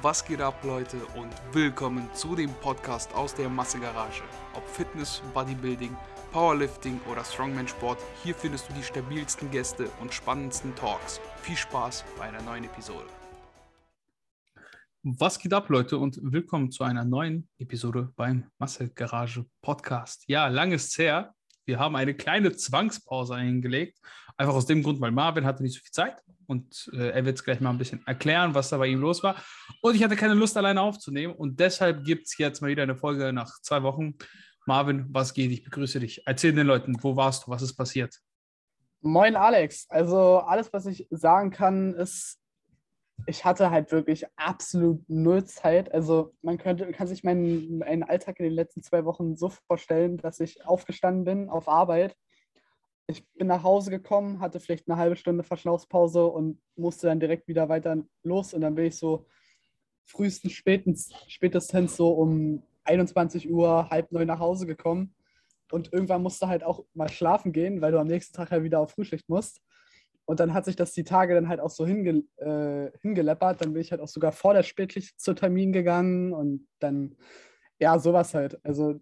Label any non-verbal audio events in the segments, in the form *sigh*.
Was geht ab, Leute, und willkommen zu dem Podcast aus der Massegarage. Ob Fitness, Bodybuilding, Powerlifting oder Strongman-Sport, hier findest du die stabilsten Gäste und spannendsten Talks. Viel Spaß bei einer neuen Episode. Was geht ab, Leute, und willkommen zu einer neuen Episode beim Massegarage Podcast. Ja, lang ist her. Wir haben eine kleine Zwangspause eingelegt. Einfach aus dem Grund, weil Marvin hatte nicht so viel Zeit und äh, er wird es gleich mal ein bisschen erklären, was da bei ihm los war. Und ich hatte keine Lust, alleine aufzunehmen. Und deshalb gibt es jetzt mal wieder eine Folge nach zwei Wochen. Marvin, was geht? Ich begrüße dich. Erzähl den Leuten, wo warst du? Was ist passiert? Moin Alex. Also alles, was ich sagen kann, ist, ich hatte halt wirklich absolut null Zeit. Also man könnte, kann sich meinen, meinen Alltag in den letzten zwei Wochen so vorstellen, dass ich aufgestanden bin auf Arbeit ich bin nach Hause gekommen, hatte vielleicht eine halbe Stunde Verschnaufspause und musste dann direkt wieder weiter los. Und dann bin ich so frühestens spätestens, spätestens so um 21 Uhr, halb neun nach Hause gekommen. Und irgendwann musste halt auch mal schlafen gehen, weil du am nächsten Tag halt wieder auf Frühschicht musst. Und dann hat sich das die Tage dann halt auch so hinge, äh, hingeleppert. Dann bin ich halt auch sogar vor der Spätschicht zur Termin gegangen und dann, ja, sowas halt. Also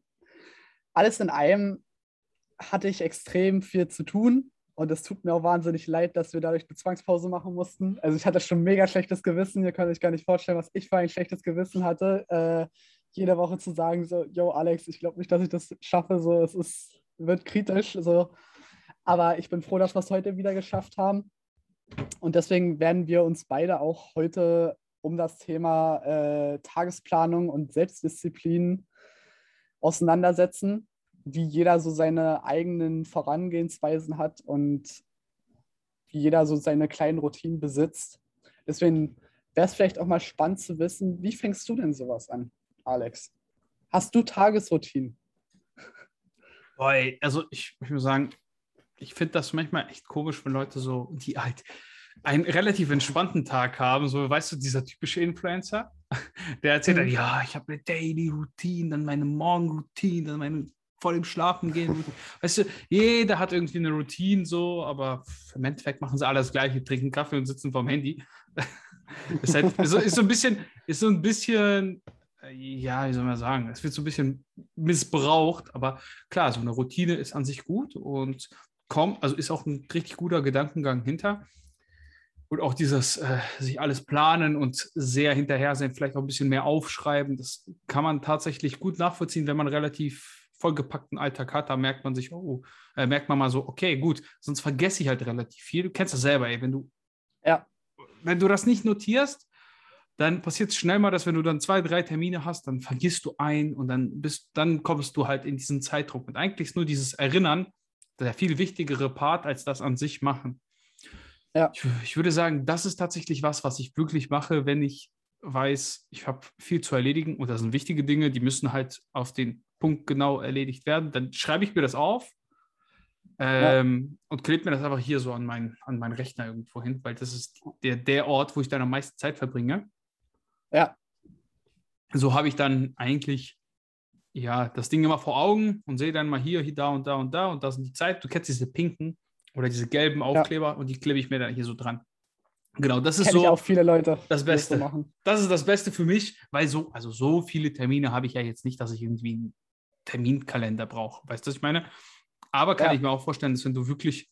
alles in allem hatte ich extrem viel zu tun. Und es tut mir auch wahnsinnig leid, dass wir dadurch eine Zwangspause machen mussten. Also ich hatte schon mega schlechtes Gewissen. Ihr könnt euch gar nicht vorstellen, was ich für ein schlechtes Gewissen hatte, äh, jede Woche zu sagen, so, yo, Alex, ich glaube nicht, dass ich das schaffe. So, es ist, wird kritisch. So. Aber ich bin froh, dass wir es heute wieder geschafft haben. Und deswegen werden wir uns beide auch heute um das Thema äh, Tagesplanung und Selbstdisziplin auseinandersetzen wie jeder so seine eigenen Vorangehensweisen hat und wie jeder so seine kleinen Routinen besitzt. Deswegen wäre es vielleicht auch mal spannend zu wissen, wie fängst du denn sowas an, Alex? Hast du Tagesroutinen? *laughs* Boy, also ich, ich muss sagen, ich finde das manchmal echt komisch, wenn Leute so, die halt einen relativ entspannten Tag haben, so weißt du, dieser typische Influencer, *laughs* der erzählt mhm. dann, ja, ich habe eine Daily Routine, dann meine Morgenroutine, dann meine vor dem Schlafen gehen. Weißt du, jeder hat irgendwie eine Routine so, aber im Endeffekt machen sie alle das Gleiche, trinken Kaffee und sitzen vorm Handy. *laughs* ist, halt, ist, so, ist so ein bisschen, ist so ein bisschen, äh, ja, wie soll man sagen, es wird so ein bisschen missbraucht, aber klar, so eine Routine ist an sich gut und kommt, also ist auch ein richtig guter Gedankengang hinter. Und auch dieses äh, sich alles planen und sehr hinterher sein, vielleicht auch ein bisschen mehr aufschreiben, das kann man tatsächlich gut nachvollziehen, wenn man relativ vollgepackten Alltag hat, da merkt man sich, oh, äh, merkt man mal so, okay, gut, sonst vergesse ich halt relativ viel. Du kennst das selber, ey, wenn du, ja. wenn du das nicht notierst, dann passiert es schnell mal, dass wenn du dann zwei, drei Termine hast, dann vergisst du ein und dann bist, dann kommst du halt in diesen Zeitdruck. Und eigentlich ist nur dieses Erinnern der viel wichtigere Part als das an sich machen. Ja. Ich, ich würde sagen, das ist tatsächlich was, was ich wirklich mache, wenn ich weiß, ich habe viel zu erledigen und das sind wichtige Dinge, die müssen halt auf den Punkt genau erledigt werden, dann schreibe ich mir das auf ähm, ja. und klebe mir das einfach hier so an, mein, an meinen Rechner irgendwo hin, weil das ist der, der Ort, wo ich dann am meisten Zeit verbringe. Ja. So habe ich dann eigentlich ja das Ding immer vor Augen und sehe dann mal hier, hier, da und da und da und da sind die Zeit. Du kennst diese pinken oder diese gelben Aufkleber ja. und die klebe ich mir dann hier so dran. Genau, das ist Kenn so. Ich auch viele Leute. Das Beste. Das, das ist das Beste für mich, weil so, also so viele Termine habe ich ja jetzt nicht, dass ich irgendwie Terminkalender brauche. Weißt du, was ich meine? Aber kann ja. ich mir auch vorstellen, dass wenn du wirklich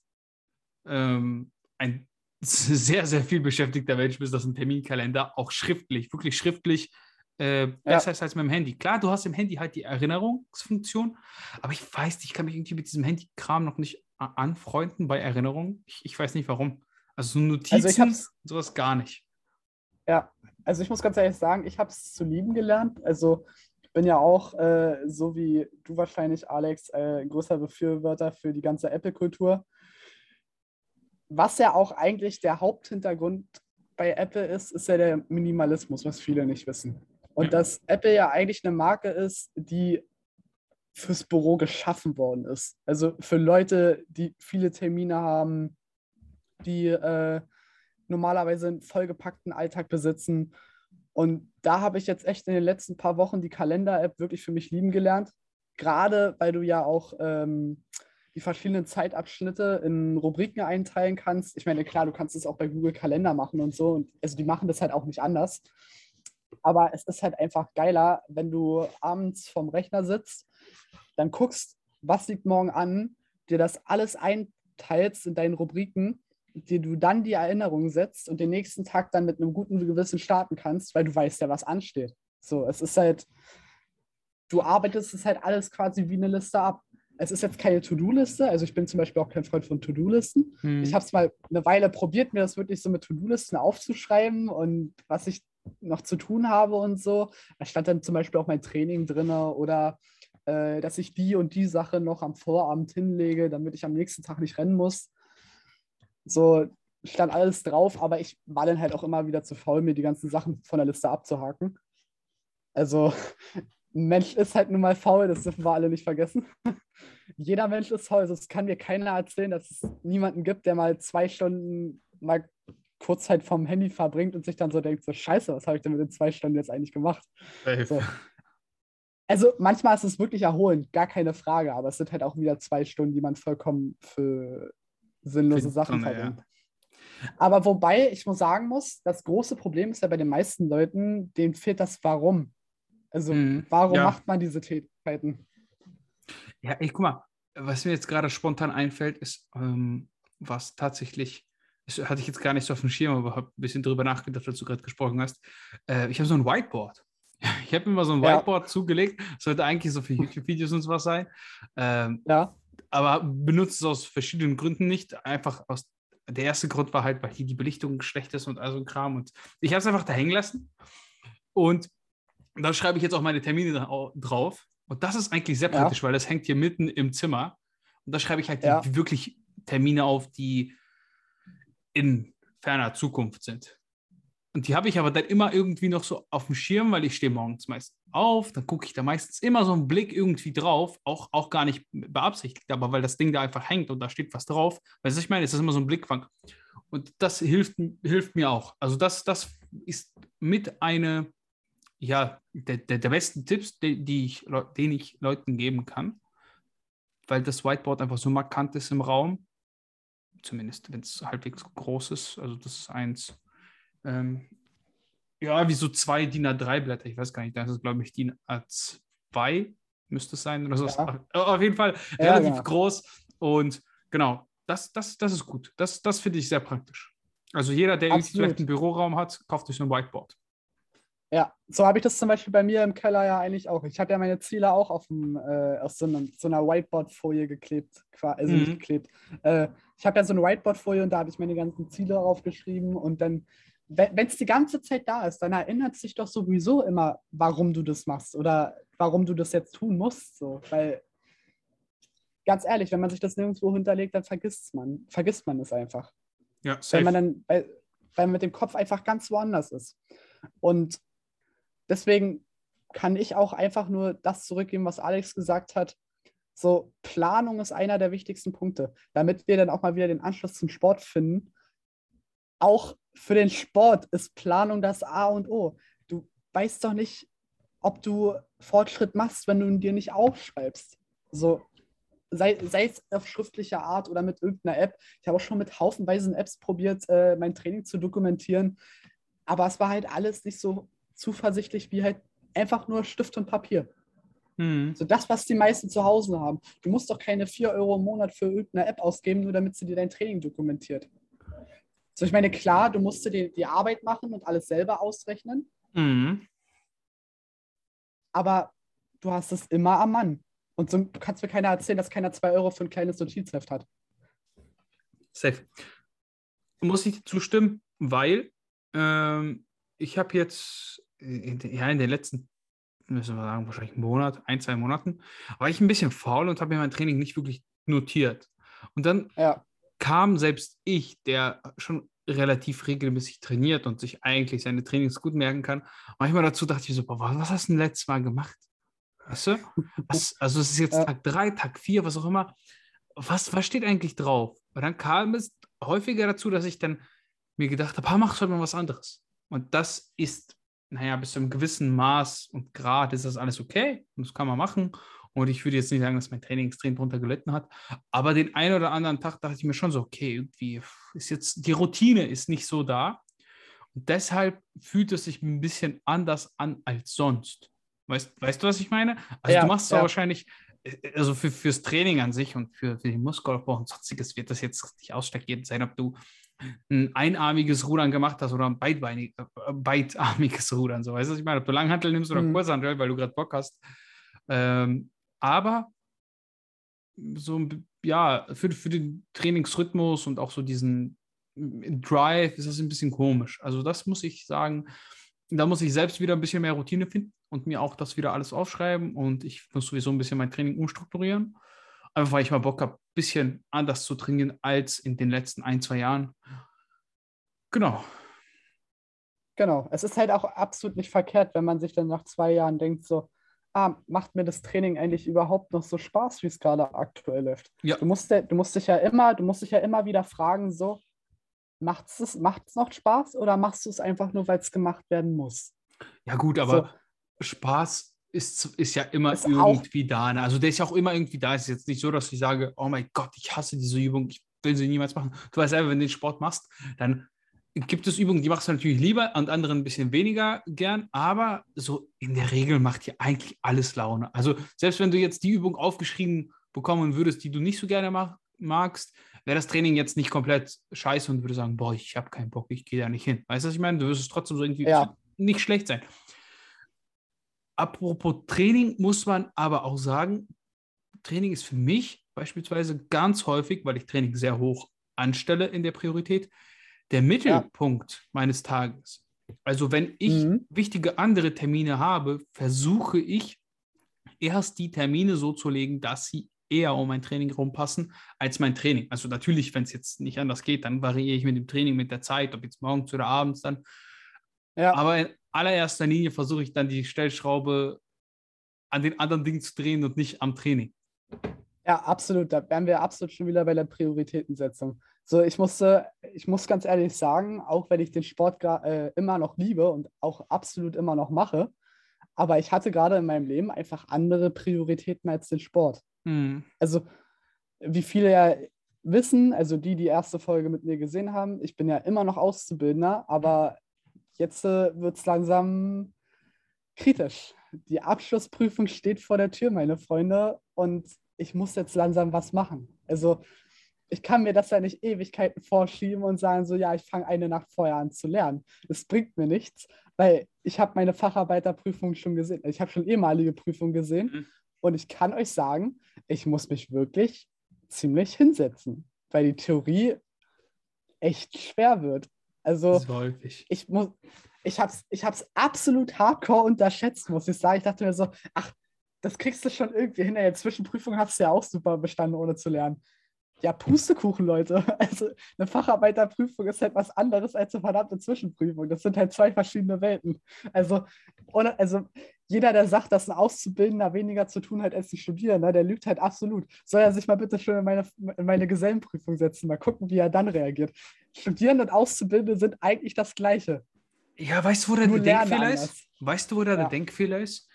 ähm, ein *laughs* sehr, sehr viel beschäftigter Mensch bist, dass ein Terminkalender auch schriftlich, wirklich schriftlich äh, besser ja. ist als mit dem Handy. Klar, du hast im Handy halt die Erinnerungsfunktion, aber ich weiß nicht, ich kann mich irgendwie mit diesem Handy-Kram noch nicht anfreunden bei Erinnerungen. Ich, ich weiß nicht warum. Also so Notizen, also sowas gar nicht. Ja, also ich muss ganz ehrlich sagen, ich habe es zu lieben gelernt. Also bin ja auch, äh, so wie du wahrscheinlich, Alex, äh, größer Befürworter für die ganze Apple-Kultur. Was ja auch eigentlich der Haupthintergrund bei Apple ist, ist ja der Minimalismus, was viele nicht wissen. Und dass Apple ja eigentlich eine Marke ist, die fürs Büro geschaffen worden ist. Also für Leute, die viele Termine haben, die äh, normalerweise einen vollgepackten Alltag besitzen. Und da habe ich jetzt echt in den letzten paar Wochen die Kalender-App wirklich für mich lieben gelernt. Gerade weil du ja auch ähm, die verschiedenen Zeitabschnitte in Rubriken einteilen kannst. Ich meine, klar, du kannst es auch bei Google Kalender machen und so. Und also die machen das halt auch nicht anders. aber es ist halt einfach geiler, wenn du abends vorm Rechner sitzt, dann guckst, was liegt morgen an, dir das alles einteilst in deinen Rubriken, dir du dann die Erinnerung setzt und den nächsten Tag dann mit einem guten Gewissen starten kannst, weil du weißt ja, was ansteht. So, es ist halt, du arbeitest es halt alles quasi wie eine Liste ab. Es ist jetzt keine To-Do-Liste, also ich bin zum Beispiel auch kein Freund von To-Do-Listen. Hm. Ich habe es mal eine Weile probiert, mir das wirklich so mit To-Do-Listen aufzuschreiben und was ich noch zu tun habe und so. Da stand dann zum Beispiel auch mein Training drin oder äh, dass ich die und die Sache noch am Vorabend hinlege, damit ich am nächsten Tag nicht rennen muss. So stand alles drauf, aber ich war dann halt auch immer wieder zu faul, mir die ganzen Sachen von der Liste abzuhaken. Also, ein Mensch ist halt nun mal faul, das dürfen wir alle nicht vergessen. *laughs* Jeder Mensch ist faul, also es kann mir keiner erzählen, dass es niemanden gibt, der mal zwei Stunden mal kurz Zeit vom Handy verbringt und sich dann so denkt, so scheiße, was habe ich denn mit den zwei Stunden jetzt eigentlich gemacht? So. Also manchmal ist es wirklich erholend, gar keine Frage, aber es sind halt auch wieder zwei Stunden, die man vollkommen für sinnlose Sachen Tonne, ja. Aber wobei ich muss sagen muss, das große Problem ist ja bei den meisten Leuten, denen fehlt das Warum. Also Mhm. warum Ja. macht man diese Tätigkeiten? Ja, ey, guck mal, was mir jetzt gerade spontan einfällt, ist, ähm, was tatsächlich, das hatte ich jetzt gar nicht so auf dem Schirm, aber habe ein bisschen drüber nachgedacht, als du gerade gesprochen hast. Äh, ich habe so ein Whiteboard. *laughs* Ich habe mir mal so ein Ja. Whiteboard zugelegt. Sollte eigentlich so für YouTube-Videos und sowas sein. Ähm, Ja, aber benutze es aus verschiedenen Gründen nicht. Einfach aus der erste Grund war halt, weil hier die Belichtung schlecht ist und all so ein Kram. Und ich habe es einfach da hängen lassen. Und da schreibe ich jetzt auch meine Termine dra- drauf. Und das ist eigentlich sehr Ja. praktisch, weil das hängt hier mitten im Zimmer. Und da schreibe ich halt Ja. die wirklich Termine auf, die in ferner Zukunft sind. Und die habe ich aber dann immer irgendwie noch so auf dem Schirm, weil ich stehe morgens meist auf, dann gucke ich da meistens immer so einen Blick irgendwie drauf, auch, auch gar nicht beabsichtigt, aber weil das Ding da einfach hängt und da steht was drauf. Weißt du, ich meine? Es ist immer so ein Blickfang. Und das hilft, hilft mir auch. Also das, das ist mit eine, ja, der, der, der besten Tipps, die, die ich, den ich Leuten geben kann, weil das Whiteboard einfach so markant ist im Raum, zumindest wenn es halbwegs groß ist. Also das ist eins, ähm, ja, wie so zwei DIN A3 Blätter, ich weiß gar nicht, das ist glaube ich DIN A2 müsste es sein oder so. Ja. Auf jeden Fall Ja, relativ genau. groß und genau, das, das, das ist gut. Das, das finde ich sehr praktisch. Also jeder, der vielleicht einen Büroraum hat, kauft sich so ein Whiteboard. ja. So habe ich das zum Beispiel bei mir im Keller ja eigentlich auch. Ich habe ja meine Ziele auch auf, dem, äh, auf so, einem, so einer Whiteboard-Folie geklebt. Also Mhm. nicht geklebt. Äh, ich habe ja so eine Whiteboard-Folie und da habe ich meine ganzen Ziele draufgeschrieben und dann wenn es die ganze Zeit da ist, dann erinnert sich doch sowieso immer, warum du das machst oder warum du das jetzt tun musst. So. Weil, ganz ehrlich, wenn man sich das nirgendwo hinterlegt, dann vergisst man, vergisst man es einfach. Ja, Weil safe. man dann, weil, weil man mit dem Kopf einfach ganz woanders ist. Und deswegen kann ich auch einfach nur das zurückgeben, was Alex gesagt hat. So, Planung ist einer der wichtigsten Punkte, damit wir dann auch mal wieder den Anschluss zum Sport finden. Auch für den Sport ist Planung das A und O. Du weißt doch nicht, ob du Fortschritt machst, wenn du ihn dir nicht aufschreibst. So, sei, sei es auf schriftlicher Art oder mit irgendeiner App. Ich habe auch schon mit haufenweisen Apps probiert, äh, mein Training zu dokumentieren. Aber es war halt alles nicht so zuversichtlich wie halt einfach nur Stift und Papier. Mhm. So das, was die meisten zu Hause haben. Du musst doch keine 4 Euro im Monat für irgendeine App ausgeben, nur damit sie dir dein Training dokumentiert. So, ich meine, klar, du musst dir die, Arbeit machen und alles selber ausrechnen, Mhm. aber du hast es immer am Mann. Und so, du kannst mir keiner erzählen, dass keiner 2 Euro für ein kleines Notizheft hat. Safe. Muss ich zustimmen, weil ähm, ich habe jetzt in, den- ja, in den letzten, müssen wir sagen, wahrscheinlich einen Monat, ein, zwei Monaten, war ich ein bisschen faul und habe mir mein Training nicht wirklich notiert. Und dann Ja, kam selbst ich, der schon relativ regelmäßig trainiert und sich eigentlich seine Trainings gut merken kann, manchmal dazu dachte ich so, boah, was hast du denn letztes Mal gemacht? Weißt du? Was, *laughs* also es ist jetzt Ja. Tag drei, Tag vier, was auch immer. Was, was steht eigentlich drauf? Und dann kam es häufiger dazu, dass ich dann mir gedacht habe, ah, mach schon mal was anderes. Und das ist, naja, bis zu einem gewissen Maß und Grad ist das alles okay. Und das kann man machen. Und ich würde jetzt nicht sagen, dass mein Training extrem drunter gelitten hat. Aber den einen oder anderen Tag dachte ich mir schon so, okay, irgendwie ist jetzt, die Routine ist nicht so da. Deshalb fühlt es sich ein bisschen anders an als sonst. Weißt, weißt du, was ich meine? Also Ja, du machst ja. wahrscheinlich, äh, also für, fürs Training an sich und für, für den Muskelaufbau und sonstiges wird das jetzt nicht ausschlaggebend sein, ob du ein einarmiges Rudern gemacht hast oder ein beidbeinig, äh, beidarmiges Rudern. So, weißt du, was ich meine? Ob du Langhantel nimmst oder Mhm. Kurzhantel, weil du gerade Bock hast. Ähm, aber so, ja, für, für den Trainingsrhythmus und auch so diesen Drive ist das ein bisschen komisch. Also das muss ich sagen, da muss ich selbst wieder ein bisschen mehr Routine finden und mir auch das wieder alles aufschreiben und ich muss sowieso ein bisschen mein Training umstrukturieren. Einfach weil ich mal Bock habe, ein bisschen anders zu trainieren als in den letzten ein, zwei Jahren. Genau. Genau. Es ist halt auch absolut nicht verkehrt, wenn man sich dann nach zwei Jahren denkt, so, ah, macht mir das Training eigentlich überhaupt noch so Spaß, wie es gerade aktuell läuft? Ja. Du musst, du musst dich ja immer, du musst dich ja immer wieder fragen, so, macht es macht's noch Spaß oder machst du es einfach nur, weil es gemacht werden muss? Ja, gut, aber Spaß ist, ist ja immer Ist irgendwie da. Ne? Also der ist ja auch immer irgendwie da. Es ist jetzt nicht so, dass ich sage, oh mein Gott, ich hasse diese Übung, ich will sie niemals machen. Du weißt selber, wenn du den Sport machst, dann gibt es Übungen, die machst du natürlich lieber und andere ein bisschen weniger gern, aber so in der Regel macht dir eigentlich alles Laune. Also selbst wenn du jetzt die Übung aufgeschrieben bekommen würdest, die du nicht so gerne mach, magst, wäre das Training jetzt nicht komplett scheiße und würde sagen, boah, ich habe keinen Bock, ich gehe da nicht hin. Weißt du, was ich meine? Du wirst es trotzdem so irgendwie Ja. nicht schlecht sein. Apropos Training muss man aber auch sagen, Training ist für mich beispielsweise ganz häufig, weil ich Training sehr hoch anstelle in der Priorität, der Mittelpunkt meines Tages. Also wenn ich Mhm. wichtige andere Termine habe, versuche ich erst die Termine so zu legen, dass sie eher um mein Training rumpassen als mein Training. Also natürlich, wenn es jetzt nicht anders geht, dann variiere ich mit dem Training mit der Zeit, ob jetzt morgens oder abends dann. Ja, Aber in allererster Linie versuche ich dann die Stellschraube an den anderen Dingen zu drehen und nicht am Training. ja, absolut. Da wären wir absolut schon wieder bei der Prioritätensetzung. So, ich musste, ich muss ganz ehrlich sagen, auch wenn ich den Sport äh, immer noch liebe und auch absolut immer noch mache, aber ich hatte gerade in meinem Leben einfach andere Prioritäten als den Sport. Hm. Also, wie viele ja wissen, also die, die erste Folge mit mir gesehen haben, ich bin ja immer noch Auszubildender, aber jetzt äh, wird es langsam kritisch. Die Abschlussprüfung steht vor der Tür, meine Freunde, und ich muss jetzt langsam was machen. Also, ich kann mir das ja nicht Ewigkeiten vorschieben und sagen, so, ja, ich fange eine Nacht vorher an zu lernen. Das bringt mir nichts, weil ich habe meine Facharbeiterprüfung schon gesehen. Ich habe schon ehemalige Prüfungen gesehen Mhm. und ich kann euch sagen, ich muss mich wirklich ziemlich hinsetzen, weil die Theorie echt schwer wird. Also ich muss, ich hab's, ich hab's absolut hardcore unterschätzt, muss ich sagen. Ich dachte mir so, ach, das kriegst du schon irgendwie hin. In der Zwischenprüfung hast du ja auch super bestanden, ohne zu lernen. Ja, Pustekuchen, Leute. *laughs* Also eine Facharbeiterprüfung ist halt was anderes als eine verdammte Zwischenprüfung. Das sind halt zwei verschiedene Welten. Also, ohne, also jeder, der sagt, dass ein Auszubildender weniger zu tun hat als ein Studierender, der lügt halt absolut. Soll er sich mal bitte schön in meine, in meine Gesellenprüfung setzen, mal gucken, wie er dann reagiert. Studierende und Auszubildende sind eigentlich das Gleiche. Ja, weißt du, wo der Denkfehler anders. ist? Weißt du, wo der Ja. Denkfehler ist?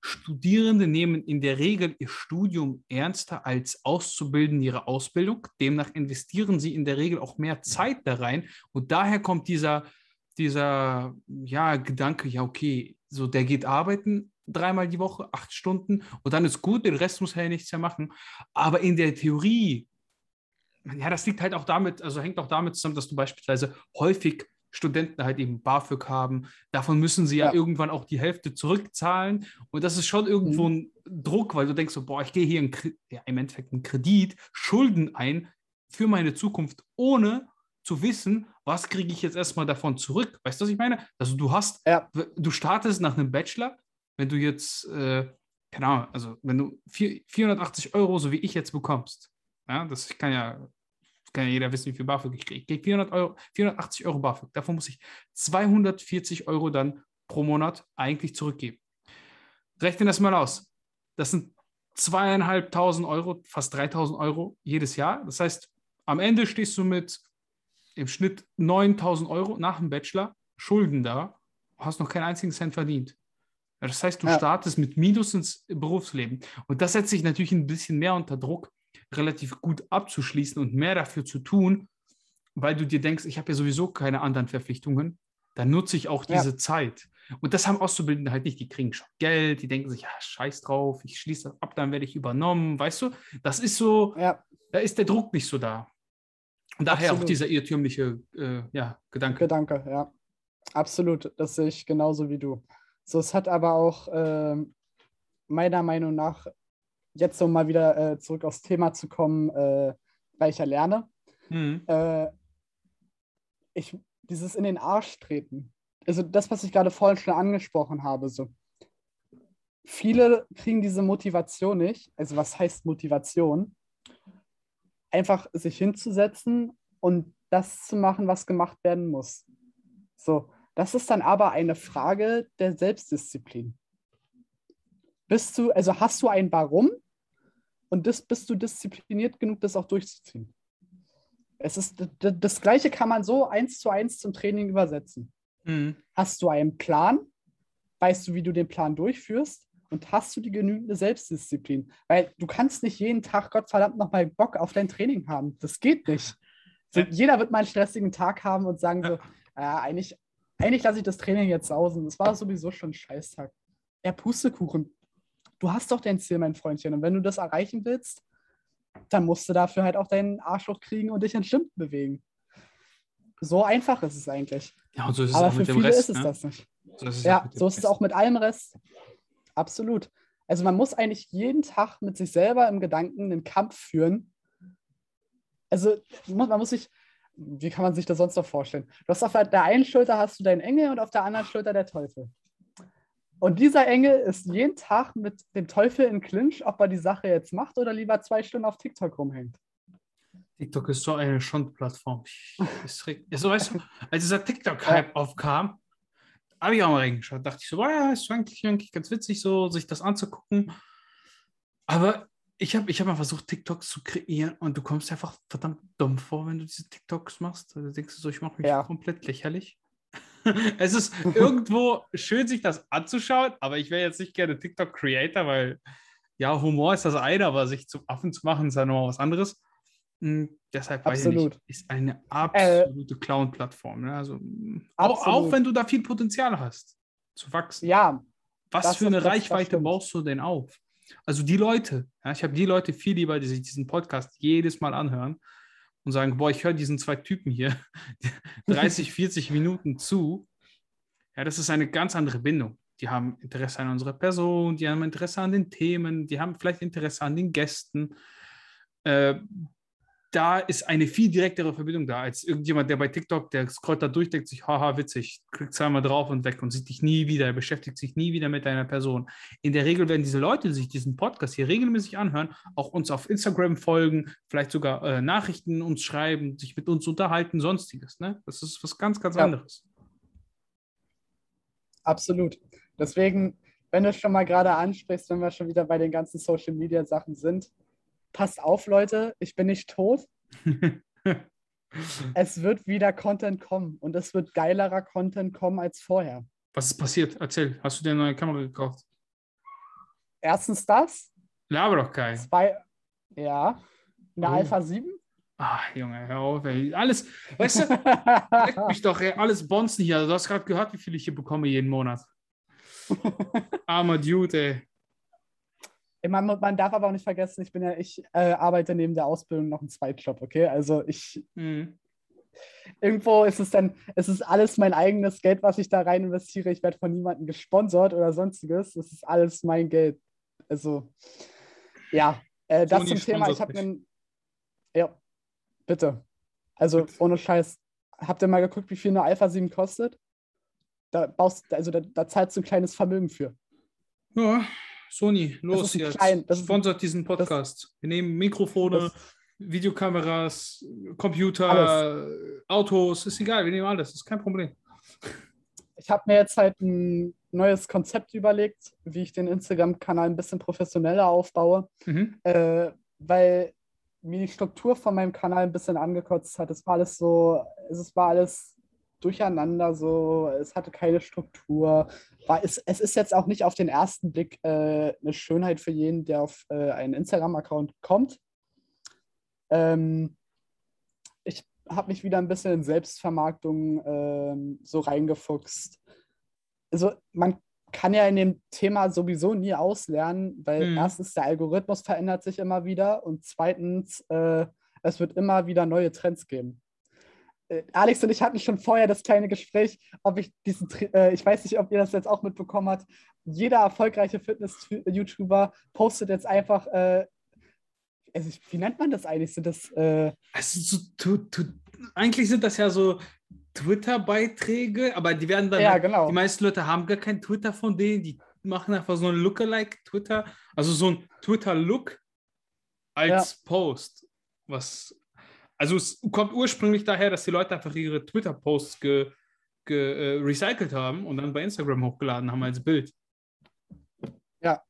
Studierende nehmen in der Regel ihr Studium ernster als Auszubildende ihre Ausbildung. Demnach investieren sie in der Regel auch mehr Zeit da rein. Und daher kommt dieser, dieser ja, Gedanke, ja, okay, so der geht arbeiten dreimal die Woche, acht Stunden und dann ist gut, den Rest muss er ja nichts mehr machen. Aber in der Theorie, ja, das liegt halt auch damit, also hängt auch damit zusammen, dass du beispielsweise häufig Studenten halt eben BAföG haben. Davon müssen sie ja, Ja. irgendwann auch die Hälfte zurückzahlen. Und das ist schon irgendwo ein Druck, weil du denkst so, boah, ich gehe hier ja, im Endeffekt einen Kredit, Schulden ein für meine Zukunft, ohne zu wissen, was kriege ich jetzt erstmal davon zurück. Weißt du, was ich meine? Also du hast, Ja. du startest nach einem Bachelor, wenn du jetzt, äh, keine Ahnung, also wenn du vier, 480 Euro, so wie ich jetzt bekommst, ja, das kann ja, kann ja jeder wissen, wie viel BAföG ich kriege. Ich kriege 400 Euro, 480 Euro BAföG. Davon muss ich 240 Euro dann pro Monat eigentlich zurückgeben. Rechne das mal aus. Das sind zweieinhalbtausend Euro, fast 3000 Euro jedes Jahr. Das heißt, am Ende stehst du mit im Schnitt 9000 Euro nach dem Bachelor Schulden da, hast noch keinen einzigen Cent verdient. Das heißt, du Ja. startest mit Minus ins Berufsleben. Und das setzt sich natürlich ein bisschen mehr unter Druck, relativ gut abzuschließen und mehr dafür zu tun, weil du dir denkst, ich habe ja sowieso keine anderen Verpflichtungen. dann nutze ich auch Ja. diese Zeit. Und das haben Auszubildende halt nicht. Die kriegen schon Geld, die denken sich, ja, scheiß drauf, ich schließe das ab, dann werde ich übernommen. Weißt du, das ist so, Ja, da ist der Druck nicht so da. Und daher auch Absolut. dieser irrtümliche äh, ja, Gedanke. Gedanke, ja. Absolut, das sehe ich genauso wie du. So, es hat aber auch ähm, meiner Meinung nach, jetzt um mal wieder äh, zurück aufs Thema zu kommen, äh, weil ich ja lerne, Mhm. äh, ich, dieses in den Arsch treten. Also das, was ich gerade vorhin schon angesprochen habe, so. Viele kriegen diese Motivation nicht. Also was heißt Motivation? Einfach sich hinzusetzen und das zu machen, was gemacht werden muss. So, das ist dann aber eine Frage der Selbstdisziplin. Bist du, also hast du ein Warum und das, bist du diszipliniert genug, das auch durchzuziehen? Es ist das Gleiche kann man so eins zu eins zum Training übersetzen. Mhm. Hast du einen Plan? Weißt du, wie du den Plan durchführst? Und hast du die genügende Selbstdisziplin? Weil du kannst nicht jeden Tag, Gottverdammt, nochmal Bock auf dein Training haben. Das geht nicht. So. Jeder wird mal einen stressigen Tag haben und sagen so, Ja. äh, eigentlich, eigentlich lasse ich das Training jetzt sausen. Das war sowieso schon ein Scheißtag. Ja, Pustekuchen. Du hast doch dein Ziel, mein Freundchen. Und wenn du das erreichen willst, dann musst du dafür halt auch deinen Arsch hochkriegen und dich in Stimmen bewegen. So einfach ist es eigentlich. Ja, und so ist es Aber auch für mit dem viele Rest. ist es ne? das nicht. So ist es Ja, so ist es auch mit allem Rest. Absolut. Also man muss eigentlich jeden Tag mit sich selber im Gedanken einen Kampf führen. Also man man muss sich, wie kann man sich das sonst noch vorstellen? Du hast auf der einen Schulter hast du deinen Engel und auf der anderen Schulter der Teufel. Und dieser Engel ist jeden Tag mit dem Teufel in Clinch, ob er die Sache jetzt macht oder lieber zwei Stunden auf TikTok rumhängt. TikTok ist so eine Schundplattform. So, weißt du, als dieser TikTok-Hype aufkam, habe ich auch mal reingeschaut. Dachte ich so, boah, ja, ist eigentlich, eigentlich ganz witzig, so sich das anzugucken. Aber ich habe ich hab mal versucht, TikToks zu kreieren und du kommst einfach verdammt dumm vor, wenn du diese TikToks machst. Da denkst du so, ich mache mich Ja. komplett lächerlich. *laughs* es ist irgendwo schön, sich das anzuschauen, aber ich wäre jetzt nicht gerne TikTok-Creator, weil ja, Humor ist das eine, aber sich zum Affen zu machen, ist ja nochmal was anderes. Hm, deshalb weiß ich Absolut. nicht, ist eine absolute Clown-Plattform. Ne? Also, auch, auch wenn du da viel Potenzial hast, zu wachsen. Ja, Was für eine das- Reichweite baust du denn auf? Also die Leute, ja, ich habe die Leute viel lieber, die sich diesen Podcast jedes Mal anhören und sagen, boah, ich höre diesen zwei Typen hier *laughs* 30, 40 Minuten zu. Ja, das ist eine ganz andere Bindung. Die haben Interesse an unserer Person, die haben Interesse an den Themen, die haben vielleicht Interesse an den Gästen. Äh, da ist eine viel direktere Verbindung da, als irgendjemand, der bei TikTok, der scrollt da durch, denkt sich, haha, witzig, klickt zweimal drauf und weg und sieht dich nie wieder, beschäftigt sich nie wieder mit deiner Person. In der Regel werden diese Leute, die sich diesen Podcast hier regelmäßig anhören, auch uns auf Instagram folgen, vielleicht sogar äh, Nachrichten uns schreiben, sich mit uns unterhalten, sonstiges. Ne? Das ist was ganz, ganz Ja. anderes. Absolut. Deswegen, wenn du schon mal gerade ansprichst, wenn wir schon wieder bei den ganzen Social Media Sachen sind, passt auf, Leute, ich bin nicht tot. *laughs* Es wird wieder Content kommen und es wird geilerer Content kommen als vorher. Was ist passiert? Erzähl, hast du dir eine neue Kamera gekauft? Erstens das, Laber doch kein. zwei, ja, eine Oh. Alpha 7. Ah, Junge, hör auf, ey. Alles, weißt du, mich doch, ey, alles Bonzen hier. Du hast gerade gehört, wie viel ich hier bekomme jeden Monat. *laughs* Armer Dude, ey. Man, man darf aber auch nicht vergessen, ich bin ja, ich äh, arbeite neben der Ausbildung noch einen Zweitjob, okay? Also ich, Mhm. irgendwo ist es dann, es ist alles mein eigenes Geld, was ich da rein investiere. Ich werde von niemandem gesponsert oder sonstiges. Es ist alles mein Geld. Also, ja, äh, das Sony zum Thema. Ich habe einen. Ja, bitte. Also, Bitte. ohne Scheiß. Habt ihr mal geguckt, wie viel eine Alpha 7 kostet? Da baust also da, da zahlst du ein kleines Vermögen für. Ja, Sony, los jetzt. klein- das Sponsert diesen Podcast. Wir nehmen Mikrofone, Das- Videokameras, Computer, Alles. Autos, ist egal, wir nehmen alles, ist kein Problem. Ich habe mir jetzt halt ein neues Konzept überlegt, wie ich den Instagram-Kanal ein bisschen professioneller aufbaue. Mhm. äh, weil mir die Struktur von meinem Kanal ein bisschen angekotzt hat. Es war alles so, es war alles durcheinander, so, es hatte keine Struktur. War, es, es ist jetzt auch nicht auf den ersten Blick äh, eine Schönheit für jeden, der auf äh, einen Instagram-Account kommt. Ähm, ich habe mich wieder ein bisschen in Selbstvermarktung ähm, so reingefuchst. Also man kann ja in dem Thema sowieso nie auslernen, weil Mhm. erstens der Algorithmus verändert sich immer wieder und zweitens äh, es wird immer wieder neue Trends geben. Äh, Alex und ich hatten schon vorher das kleine Gespräch, ob ich diesen, äh, ich weiß nicht, ob ihr das jetzt auch mitbekommen habt. Jeder erfolgreiche Fitness-YouTuber postet jetzt einfach, äh, also wie nennt man das eigentlich? Sind das äh, Also, so, tu, tu, eigentlich sind das ja so Twitter-Beiträge, aber die werden dann. ja halt- genau. Die meisten Leute haben gar kein Twitter von denen, die machen einfach so ein Lookalike-Twitter, also so ein Twitter-Look als Post. Was, also es kommt ursprünglich daher, dass die Leute einfach ihre Twitter-Posts ge, ge, äh, recycelt haben und dann bei Instagram hochgeladen haben als Bild. Ja.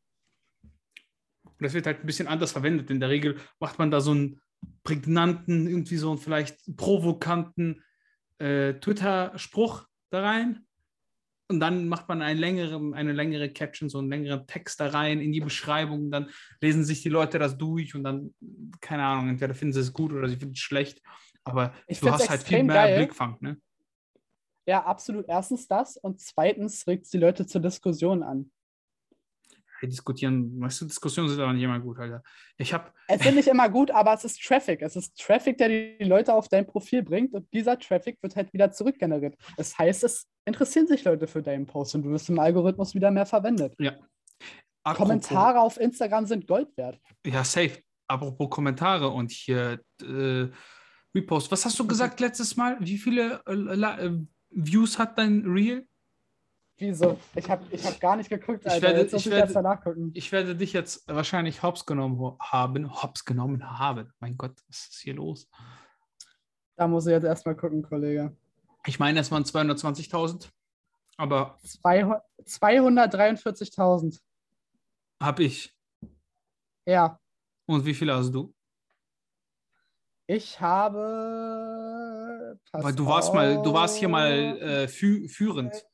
Und das wird halt ein bisschen anders verwendet. In der Regel macht man da so einen prägnanten, irgendwie so einen vielleicht provokanten äh, Twitter-Spruch da rein. Und dann macht man einen längeren, eine längere Caption, so einen längeren Text da rein in die Beschreibung. Dann lesen sich die Leute das durch und dann, keine Ahnung, entweder finden sie es gut oder sie finden es schlecht. Aber Ich du hast halt viel mehr geil. Blickfang. Ne? Ja, absolut. Erstens das und zweitens regt es die Leute zur Diskussion an. Diskutieren, weißt du, Diskussionen sind aber nicht immer gut, Alter. Ich habe, Es sind nicht immer gut, aber es ist Traffic. Es ist Traffic, der die Leute auf dein Profil bringt und dieser Traffic wird halt wieder zurückgeneriert. Das heißt, es interessieren sich Leute für deinen Post und du wirst im Algorithmus wieder mehr verwendet. Kommentare auf Instagram sind Gold wert. Ja, safe. Apropos Kommentare und hier äh, Repost. Was hast du gesagt letztes Mal? Wie viele äh, äh, Views hat dein Reel? Wieso? Ich habe ich hab gar nicht geguckt, Ich Alter. werde- Jetzt muss ich ich werde- erst mal nachgucken. Ich werde dich jetzt wahrscheinlich hops genommen haben. Hops genommen haben. Mein Gott, was ist hier los? Da muss ich jetzt erstmal gucken, Kollege. Ich meine, es waren 220.000. Aber 200 243.000. habe ich. Ja, Und wie viele hast du? ich habe. Weil du warst mal, du warst hier mal auf. äh, fü führend.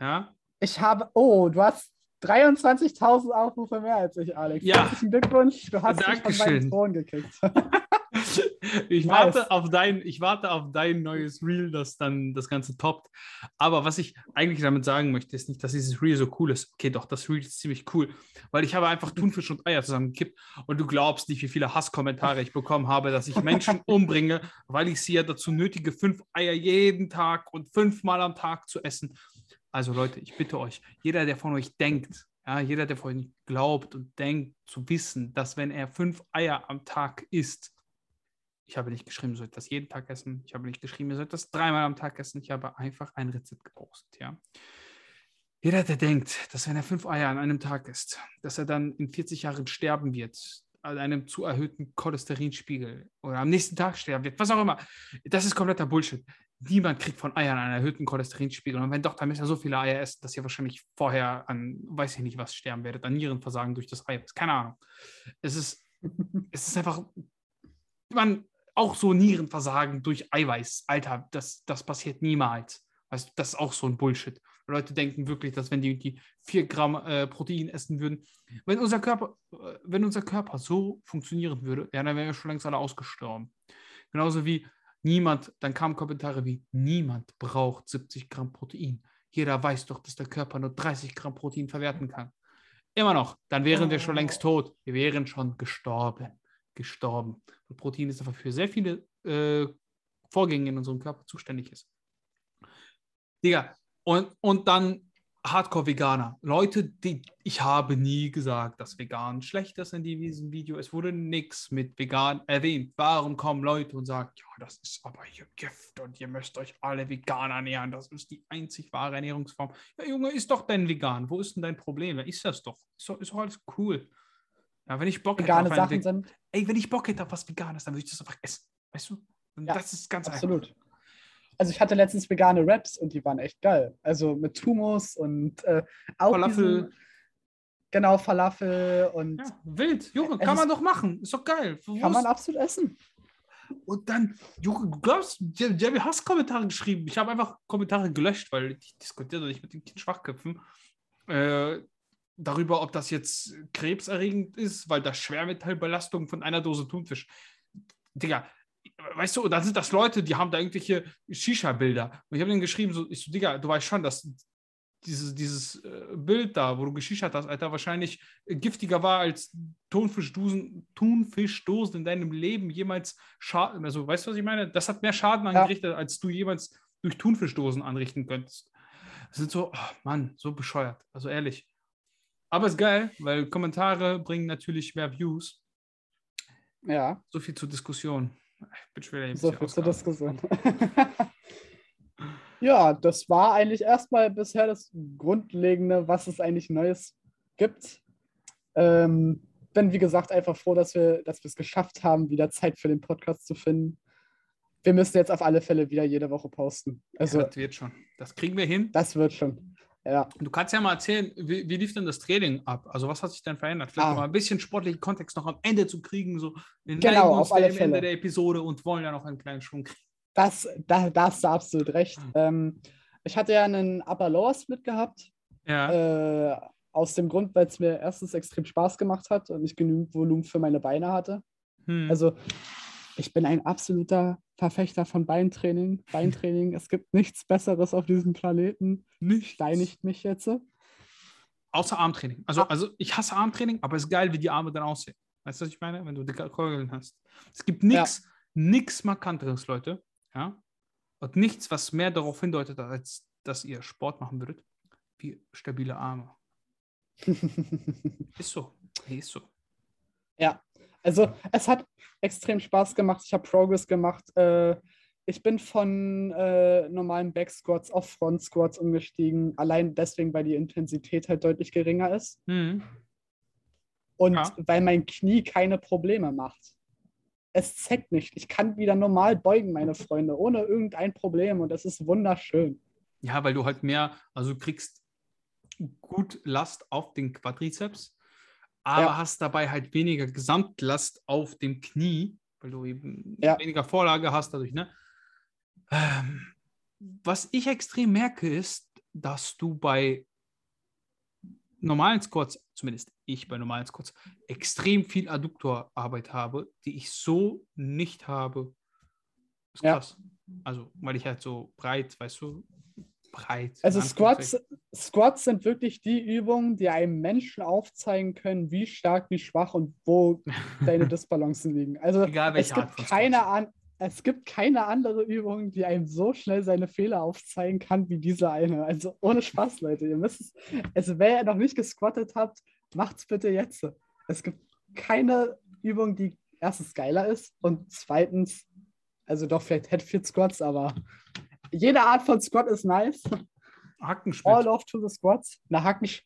Ja? Ich habe. Oh, du hast 23.000 Aufrufe mehr als ich, Alex. Ja. Herzlichen Glückwunsch. Du hast mich von Dankeschön. meinem Thron gekickt. *laughs* Ich Nice. warte auf dein, ich warte auf dein neues Reel, das dann das Ganze toppt. Aber was ich eigentlich damit sagen möchte, ist nicht, dass dieses Reel so cool ist. Okay, doch, das Reel ist ziemlich cool, weil ich habe einfach Thunfisch und Eier zusammengekippt und du glaubst nicht, wie viele Hasskommentare ich bekommen habe, dass ich Menschen *laughs* umbringe, weil ich sie ja dazu nötige, fünf Eier jeden Tag und fünfmal am Tag zu essen. Also Leute, ich bitte euch, jeder, der von euch denkt, ja, jeder, der von euch glaubt und denkt zu wissen, dass wenn er fünf Eier am Tag isst, ich habe nicht geschrieben, ihr sollt das jeden Tag essen. Ich habe nicht geschrieben, ihr sollt das dreimal am Tag essen. Ich habe einfach ein Rezept gepostet, ja. Jeder, der denkt, dass wenn er fünf Eier an einem Tag isst, dass er dann in 40 Jahren sterben wird, an einem zu erhöhten Cholesterinspiegel oder am nächsten Tag sterben wird, was auch immer, das ist kompletter Bullshit. Niemand kriegt von Eiern einen erhöhten Cholesterinspiegel. Und wenn doch, dann müsst ihr so viele Eier essen, dass ihr wahrscheinlich vorher an, weiß ich nicht was, sterben werdet, an Nierenversagen durch das Ei. Keine Ahnung. Es ist, *laughs* es ist einfach, man, auch so Nierenversagen durch Eiweiß. Alter, das, das passiert niemals. Du, das ist auch so ein Bullshit. Leute denken wirklich, dass wenn die, die 4 Gramm äh, Protein essen würden, wenn unser Körper, äh, wenn unser Körper so funktionieren würde, ja, dann wären wir schon längst alle ausgestorben. Genauso wie niemand, dann kamen Kommentare wie, niemand braucht 70 Gramm Protein. Jeder weiß doch, dass der Körper nur 30 Gramm Protein verwerten kann. Immer noch, dann wären wir schon längst tot. Wir wären schon gestorben. Gestorben. Und Protein ist einfach für sehr viele äh, Vorgänge in unserem Körper zuständig ist. Digga, und, und dann Hardcore-Veganer. Leute, die, ich habe nie gesagt, dass vegan schlecht ist in diesem Video. Es wurde nichts mit vegan erwähnt. Warum kommen Leute und sagen, ja, das ist aber hier Gift und ihr müsst euch alle vegan ernähren. Das ist die einzig wahre Ernährungsform. Ja, Junge, ist doch denn vegan. Wo ist denn dein Problem? Ja, ist das doch. Ist doch, ist doch alles cool. Ja, wenn ich Bock hätte Vegane auf einen Sachen Ve- sind. ey, wenn ich Bock hätte auf was Veganes, dann würde ich das einfach essen. Weißt du? Und Ja, das ist ganz Absolut. einfach. Also ich hatte letztens vegane Wraps und die waren echt geil. Also mit Hummus und äh, auch Falafel. diesen- genau Falafel und Ja, wild. Junge, kann man doch machen. Ist doch geil. Wo kann man absolut essen. Und dann, Junge, du glaubst, die haben Hasskommentare geschrieben. Ich habe einfach Kommentare gelöscht, weil ich diskutiere nicht mit den Schwachköpfen äh, darüber, ob das jetzt krebserregend ist, weil das Schwermetallbelastung von einer Dose Thunfisch. Digga, weißt du, da sind das Leute, die haben da irgendwelche Shisha-Bilder. Und ich habe denen geschrieben, so, ich so, Digga, du weißt schon, dass dieses, dieses äh, Bild da, wo du geschichert hast, Alter, wahrscheinlich giftiger war als Thunfischdosen, Thunfischdosen in deinem Leben jemals Schaden. Also, weißt du, was ich meine? Das hat mehr Schaden angerichtet, ja. als du jemals durch Thunfischdosen anrichten könntest. Das sind so, oh Mann, so bescheuert. Also ehrlich. Aber ist geil, weil Kommentare bringen natürlich mehr Views. Ja. So viel zur Diskussion. Ich bin schwer So viel zur Diskussion. ja, das war eigentlich erstmal bisher das Grundlegende, was es eigentlich Neues gibt. Ähm, bin, wie gesagt, einfach froh, dass wir dass es geschafft haben, wieder Zeit für den Podcast zu finden. Wir müssen jetzt auf alle Fälle wieder jede Woche posten. Also, ja, das wird schon. Das kriegen wir hin. Das wird schon. Ja. Du kannst ja mal erzählen, wie, wie, lief denn das Training ab? Also was hat sich denn verändert? Vielleicht ah. mal ein bisschen sportlichen Kontext noch am Ende zu kriegen, so in genau, auf alle Fälle. Ende der Episode und wollen ja noch einen kleinen Schwung kriegen. Das, da, da hast du absolut recht. Mhm. Ähm, ich hatte ja einen Upper Lower Split gehabt. Ja. Äh, aus dem Grund, weil es mir erstens extrem Spaß gemacht hat und ich genügend Volumen für meine Beine hatte. Hm. Also ich bin ein absoluter Verfechter von Beintraining. Beintraining, es gibt nichts Besseres auf diesem Planeten. Nicht. Steinigt mich jetzt. Außer Armtraining. Also, ah. also ich hasse Armtraining, aber es ist geil, wie die Arme dann aussehen. Weißt du, was ich meine? Wenn du dicke Keugeln hast. Es gibt nichts, ja. nichts Markanteres, Leute. Ja? Und nichts, was mehr darauf hindeutet, als dass ihr Sport machen würdet, wie stabile Arme. *laughs* ist so. Ist so. Ja, also es hat extrem Spaß gemacht. Ich habe Progress gemacht. Äh, ich bin von äh, normalen Back Squats auf Front Squats umgestiegen. Allein deswegen, weil die Intensität halt deutlich geringer ist. Mhm. Und ja. weil mein Knie keine Probleme macht. Es zeckt nicht. Ich kann wieder normal beugen, meine Freunde, ohne irgendein Problem. Und das ist wunderschön. Ja, weil du halt mehr, also du kriegst gut Last auf den Quadrizeps aber ja. hast dabei halt weniger Gesamtlast auf dem Knie, weil du eben ja. weniger Vorlage hast dadurch. Ne? Ähm, was ich extrem merke, ist, dass du bei normalen Squats, zumindest ich bei normalen Squats, extrem viel Adduktorarbeit habe, die ich so nicht habe. Das ist krass. Ja. Also, weil ich halt so breit, weißt du, breit. Also Squats, Squats sind wirklich die Übungen, die einem Menschen aufzeigen können, wie stark, wie schwach und wo *laughs* deine Disbalancen liegen. Also Egal, es, gibt keine an, es gibt keine andere Übung, die einem so schnell seine Fehler aufzeigen kann wie diese eine. Also ohne Spaß, Leute. Ihr müsst es, also wer noch nicht gesquattet habt, macht's bitte jetzt. Es gibt keine Übung, die erstens geiler ist und zweitens, also doch vielleicht Headfit Squats, aber jede Art von Squat ist nice. Hackenschmidt. All off to the Squats. Eine Hackensch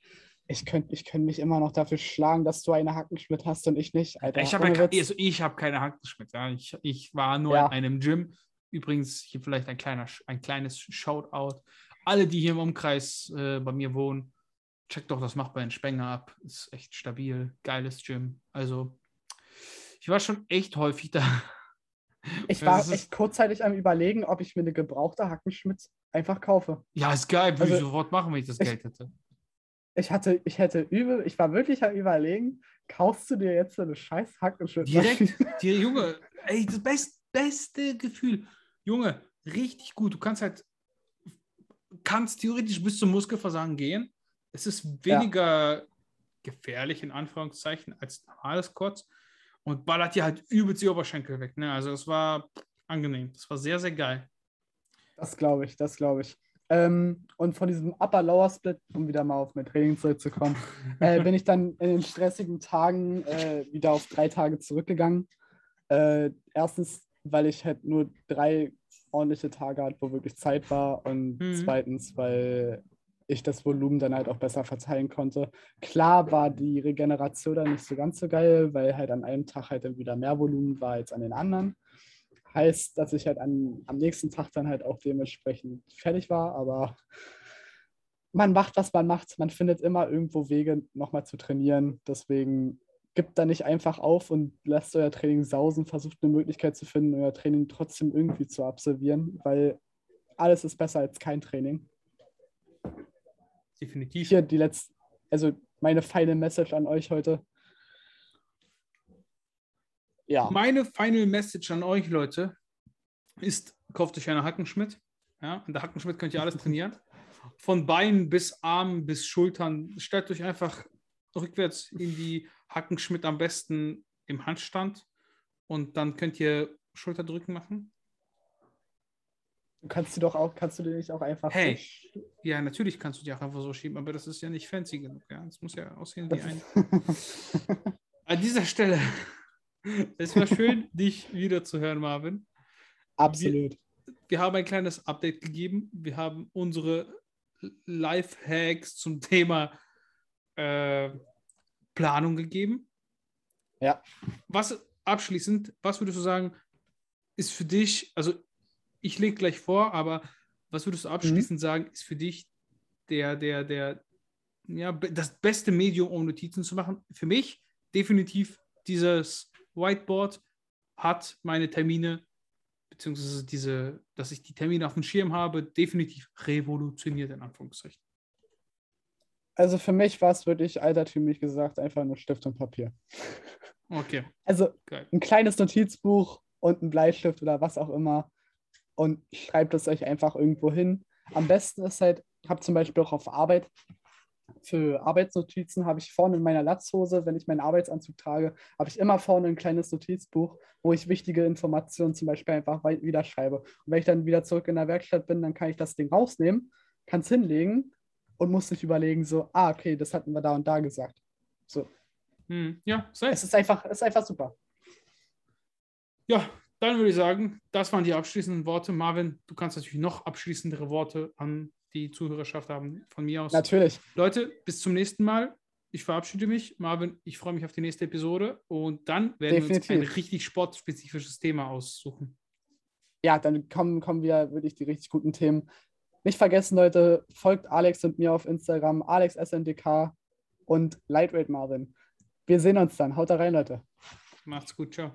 ich könnte ich könnt mich immer noch dafür schlagen, dass du eine Hackenschmidt hast und ich nicht. Alter. Ich habe ja, also hab keine Hackenschmidt. Ja. Ich, ich war nur ja. in einem Gym. Übrigens, hier vielleicht ein, kleiner, ein kleines Shoutout. Alle, die hier im Umkreis äh, bei mir wohnen, checkt doch das Machbar in Spenger ab. Ist echt stabil. Geiles Gym. Also, ich war schon echt häufig da. Ich war echt kurzzeitig am überlegen, ob ich mir eine gebrauchte Hackenschmidt einfach kaufe. Ja, ist geil, würde also, ich sofort machen, wenn ich das ich, Geld hätte. Ich hatte, ich hätte übel, ich war wirklich am überlegen, kaufst du dir jetzt eine scheiß Hackenschmidt? Direkt, *laughs* die, Junge, ey, das best, beste Gefühl. Junge, richtig gut. Du kannst halt, kannst theoretisch bis zum Muskelversagen gehen. Es ist weniger ja. gefährlich, in Anführungszeichen, als normales Kotz und ballert dir halt übelst die Oberschenkel weg. Ne? Also es war angenehm. Das war sehr, sehr geil. Das glaube ich, das glaube ich. Ähm, und von diesem Upper-Lower-Split, um wieder mal auf mein Training zurückzukommen, *laughs* äh, bin ich dann in den stressigen Tagen äh, wieder auf drei Tage zurückgegangen. Äh, erstens, weil ich halt nur drei ordentliche Tage hatte, wo wirklich Zeit war. Und mhm. zweitens, weil ich das Volumen dann halt auch besser verteilen konnte. Klar war die Regeneration dann nicht so ganz so geil, weil halt an einem Tag halt dann wieder mehr Volumen war als an den anderen. Heißt, dass ich halt an, am nächsten Tag dann halt auch dementsprechend fertig war, aber man macht, was man macht. Man findet immer irgendwo Wege, nochmal zu trainieren. Deswegen gibt da nicht einfach auf und lasst euer Training sausen, versucht eine Möglichkeit zu finden, euer Training trotzdem irgendwie zu absolvieren, weil alles ist besser als kein Training definitiv. Hier die letzte, also meine Final Message an euch heute. Ja. Meine Final Message an euch, Leute, ist, kauft euch eine Hackenschmidt. Ja, in der Hackenschmidt könnt ihr alles *laughs* trainieren. Von Beinen bis Armen bis Schultern. Stellt euch einfach rückwärts in die Hackenschmidt am besten im Handstand und dann könnt ihr Schulterdrücken machen. Du kannst du doch auch, kannst du dir nicht auch einfach. Hey, ja, natürlich kannst du die auch einfach so schieben, aber das ist ja nicht fancy genug. Ja? Das muss ja aussehen wie ein. An dieser Stelle, *laughs* es war schön, dich wieder zu hören, Marvin. Absolut. Wir, wir haben ein kleines Update gegeben. Wir haben unsere Life-Hacks zum Thema äh, Planung gegeben. Ja. Was abschließend, was würdest du sagen, ist für dich, also ich lege gleich vor, aber was würdest du abschließend mhm. sagen, ist für dich der, der, der, ja, das beste Medium, um Notizen zu machen? Für mich definitiv dieses Whiteboard hat meine Termine, beziehungsweise diese, dass ich die Termine auf dem Schirm habe, definitiv revolutioniert, in Anführungszeichen. Also für mich war es wirklich altertümlich gesagt einfach nur Stift und Papier. Okay. Also Geil. ein kleines Notizbuch und ein Bleistift oder was auch immer und schreibt es euch einfach irgendwo hin. Am besten ist halt, ich habe zum Beispiel auch auf Arbeit, für Arbeitsnotizen habe ich vorne in meiner Latzhose, wenn ich meinen Arbeitsanzug trage, habe ich immer vorne ein kleines Notizbuch, wo ich wichtige Informationen zum Beispiel einfach wieder schreibe. Und wenn ich dann wieder zurück in der Werkstatt bin, dann kann ich das Ding rausnehmen, kann es hinlegen und muss nicht überlegen, so, ah, okay, das hatten wir da und da gesagt. So. Hm, ja, sei. Es ist einfach, es ist einfach super. Ja, dann würde ich sagen, das waren die abschließenden Worte. Marvin, du kannst natürlich noch abschließendere Worte an die Zuhörerschaft haben von mir aus. Natürlich. Leute, bis zum nächsten Mal. Ich verabschiede mich. Marvin, ich freue mich auf die nächste Episode und dann werden Definitiv. wir uns ein richtig sportspezifisches Thema aussuchen. Ja, dann kommen, kommen wir wirklich die richtig guten Themen. Nicht vergessen, Leute, folgt Alex und mir auf Instagram, AlexSNDK und Lightweight Marvin. Wir sehen uns dann. Haut da rein, Leute. Macht's gut. Ciao.